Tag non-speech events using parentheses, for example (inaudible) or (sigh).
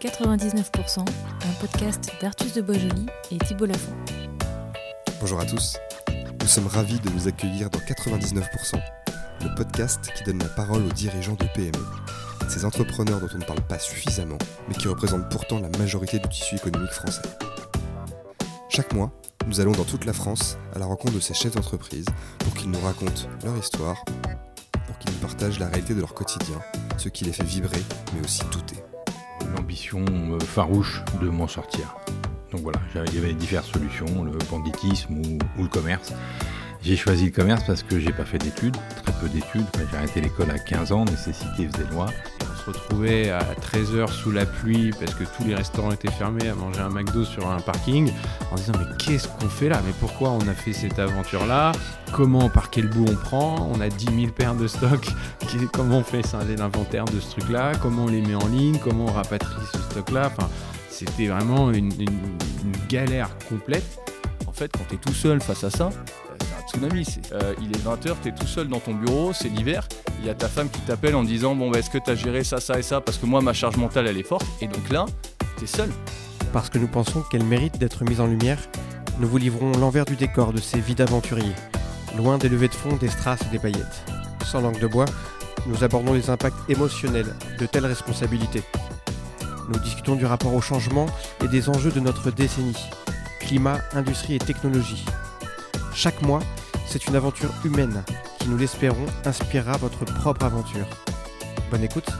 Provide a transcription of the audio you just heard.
99%, un podcast d'Artus de Boisjoli et Thibault Lafont. Bonjour à tous, nous sommes ravis de vous accueillir dans 99%, le podcast qui donne la parole aux dirigeants de PME. Ces entrepreneurs dont on ne parle pas suffisamment, mais qui représentent pourtant la majorité du tissu économique français. Chaque mois, nous allons dans toute la France à la rencontre de ces chefs d'entreprise pour qu'ils nous racontent leur histoire, pour qu'ils nous partagent la réalité de leur quotidien, ce qui les fait vibrer, mais aussi douter euh, farouche de m'en sortir. Donc voilà, il y avait diverses solutions, le banditisme ou, le commerce. J'ai choisi le commerce parce que j'ai pas fait d'études, très peu d'études. J'ai arrêté l'école à 15 ans, nécessité faisait loi se retrouvait à 13h sous la pluie parce que tous les restaurants étaient fermés à manger un McDo sur un parking en disant mais qu'est-ce qu'on fait là? Mais pourquoi on a fait cette aventure là Comment par quel bout on prend? On a 10 000 paires de stock. (laughs) Comment on fait l'inventaire de ce truc là Comment on les met en ligne? Comment on rapatrie ce stock là Enfin, c'était vraiment une, galère complète. En fait, quand tu es tout seul face à ça, tsunami. Euh, il est 20h, tu es tout seul dans ton bureau, c'est l'hiver. Il y a ta femme qui t'appelle en disant Bon, bah, est-ce que tu géré ça, ça et ça? Parce que moi, ma charge mentale, elle est forte. Et donc là, tu es seul. Parce que nous pensons qu'elle mérite d'être mise en lumière, nous vous livrons l'envers du décor de ces vies d'aventuriers, loin des levées de fond, des strass et des paillettes. Sans langue de bois, nous abordons les impacts émotionnels de telles responsabilités. Nous discutons du rapport au changement et des enjeux de notre décennie climat, industrie et technologie. Chaque mois, c'est une aventure humaine qui, nous l'espérons, inspirera votre propre aventure. Bonne écoute